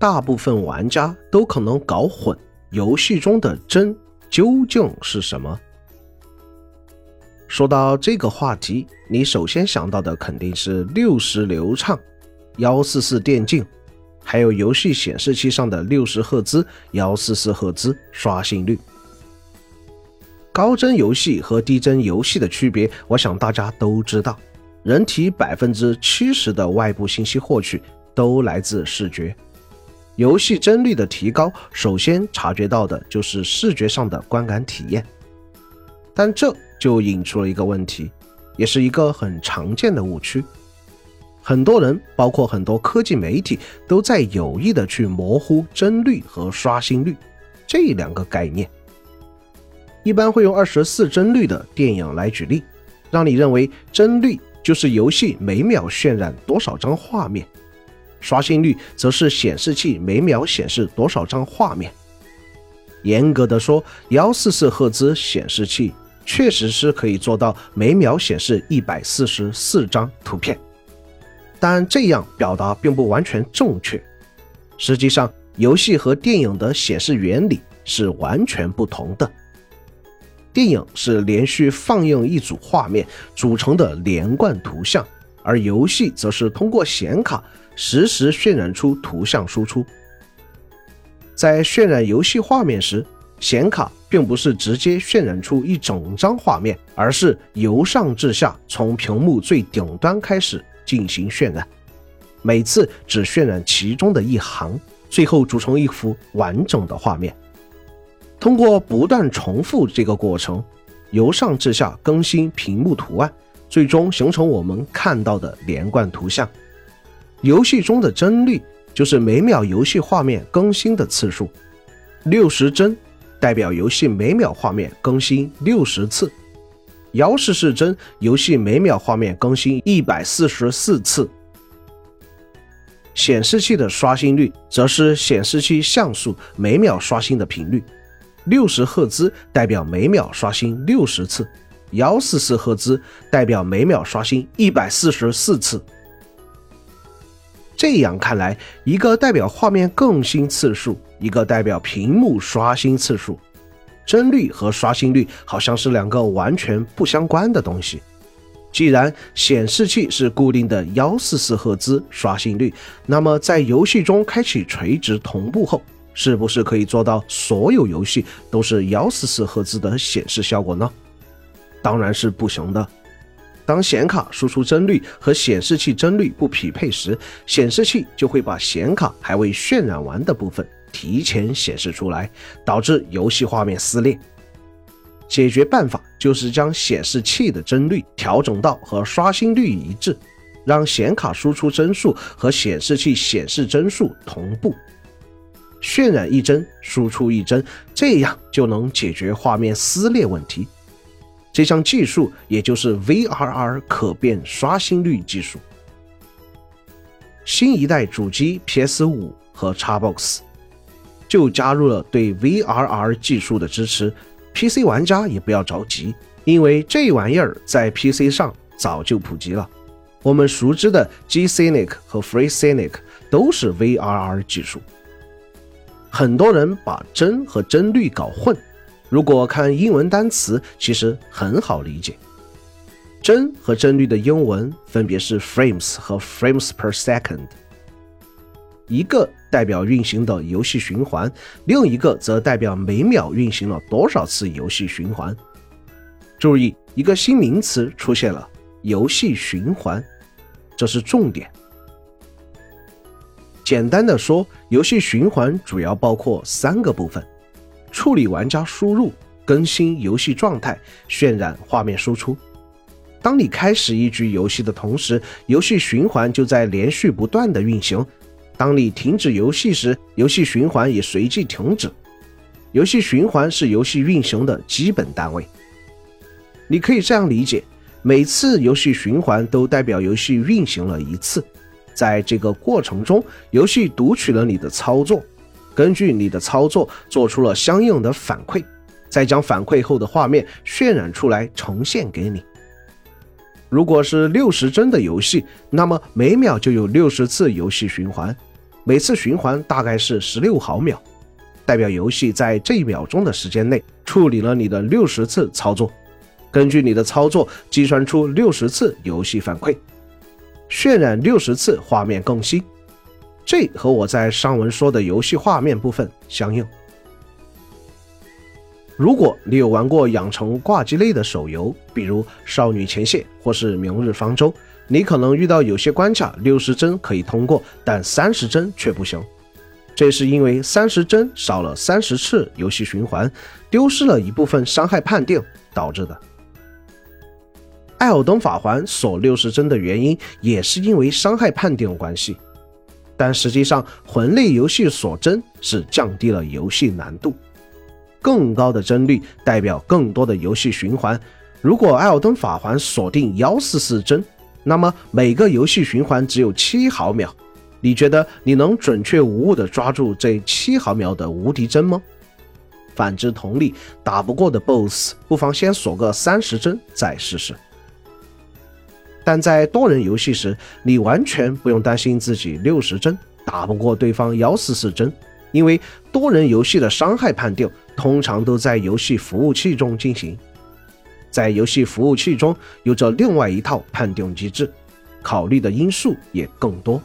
大部分玩家都可能搞混游戏中的帧究竟是什么。说到这个话题，你首先想到的肯定是六十流畅、幺四四电竞，还有游戏显示器上的六十赫兹、幺四四赫兹刷新率。高帧游戏和低帧游戏的区别，我想大家都知道。人体百分之七十的外部信息获取都来自视觉，游戏帧率的提高，首先察觉到的就是视觉上的观感体验。但这就引出了一个问题，也是一个很常见的误区。很多人，包括很多科技媒体，都在有意的去模糊帧率和刷新率这两个概念。一般会用二十四帧率的电影来举例，让你认为帧率就是游戏每秒渲染多少张画面，刷新率则是显示器每秒显示多少张画面。严格的说，幺四四赫兹显示器确实是可以做到每秒显示一百四十四张图片，但这样表达并不完全正确。实际上，游戏和电影的显示原理是完全不同的。电影是连续放映一组画面组成的连贯图像，而游戏则是通过显卡实时渲染出图像输出。在渲染游戏画面时，显卡并不是直接渲染出一整张画面，而是由上至下，从屏幕最顶端开始进行渲染，每次只渲染其中的一行，最后组成一幅完整的画面。通过不断重复这个过程，由上至下更新屏幕图案，最终形成我们看到的连贯图像。游戏中的帧率。就是每秒游戏画面更新的次数，六十帧代表游戏每秒画面更新六十次，幺四四帧游戏每秒画面更新一百四十四次。显示器的刷新率则是显示器像素每秒刷新的频率，六十赫兹代表每秒刷新六十次，幺四四赫兹代表每秒刷新一百四十四次。这样看来，一个代表画面更新次数，一个代表屏幕刷新次数。帧率和刷新率好像是两个完全不相关的东西。既然显示器是固定的幺四四赫兹刷新率，那么在游戏中开启垂直同步后，是不是可以做到所有游戏都是幺四四赫兹的显示效果呢？当然是不行的。当显卡输出帧率和显示器帧率不匹配时，显示器就会把显卡还未渲染完的部分提前显示出来，导致游戏画面撕裂。解决办法就是将显示器的帧率调整到和刷新率一致，让显卡输出帧数和显示器显示帧数同步，渲染一帧输出一帧，这样就能解决画面撕裂问题。这项技术也就是 VRR 可变刷新率技术。新一代主机 PS5 和 Xbox 就加入了对 VRR 技术的支持。PC 玩家也不要着急，因为这玩意儿在 PC 上早就普及了。我们熟知的 G-Sync 和 Free-Synic 都是 VRR 技术。很多人把帧和帧率搞混。如果看英文单词，其实很好理解。帧和帧率的英文分别是 frames 和 frames per second，一个代表运行的游戏循环，另一个则代表每秒运行了多少次游戏循环。注意，一个新名词出现了——游戏循环，这是重点。简单的说，游戏循环主要包括三个部分。处理玩家输入、更新游戏状态、渲染画面输出。当你开始一局游戏的同时，游戏循环就在连续不断的运行；当你停止游戏时，游戏循环也随即停止。游戏循环是游戏运行的基本单位。你可以这样理解：每次游戏循环都代表游戏运行了一次，在这个过程中，游戏读取了你的操作。根据你的操作做出了相应的反馈，再将反馈后的画面渲染出来呈现给你。如果是六十帧的游戏，那么每秒就有六十次游戏循环；每次循环大概是十六毫秒，代表游戏在这一秒钟的时间内处理了你的六十次操作。根据你的操作计算出六十次游戏反馈，渲染六十次画面更新。这和我在上文说的游戏画面部分相应。如果你有玩过养成挂机类的手游，比如《少女前线》或是《明日方舟》，你可能遇到有些关卡六十帧可以通过，但三十帧却不行。这是因为三十帧少了三十次游戏循环，丢失了一部分伤害判定导致的。艾尔登法环锁六十帧的原因也是因为伤害判定关系，但实际上魂类游戏锁帧是降低了游戏难度，更高的帧率代表更多的游戏循环。如果艾尔登法环锁定幺四四帧，那么每个游戏循环只有七毫秒，你觉得你能准确无误地抓住这七毫秒的无敌帧吗？反之，同理，打不过的 BOSS 不妨先锁个三十帧再试试。但在多人游戏时，你完全不用担心自己六十帧打不过对方幺四四帧，因为多人游戏的伤害判定通常都在游戏服务器中进行，在游戏服务器中有着另外一套判定机制，考虑的因素也更多。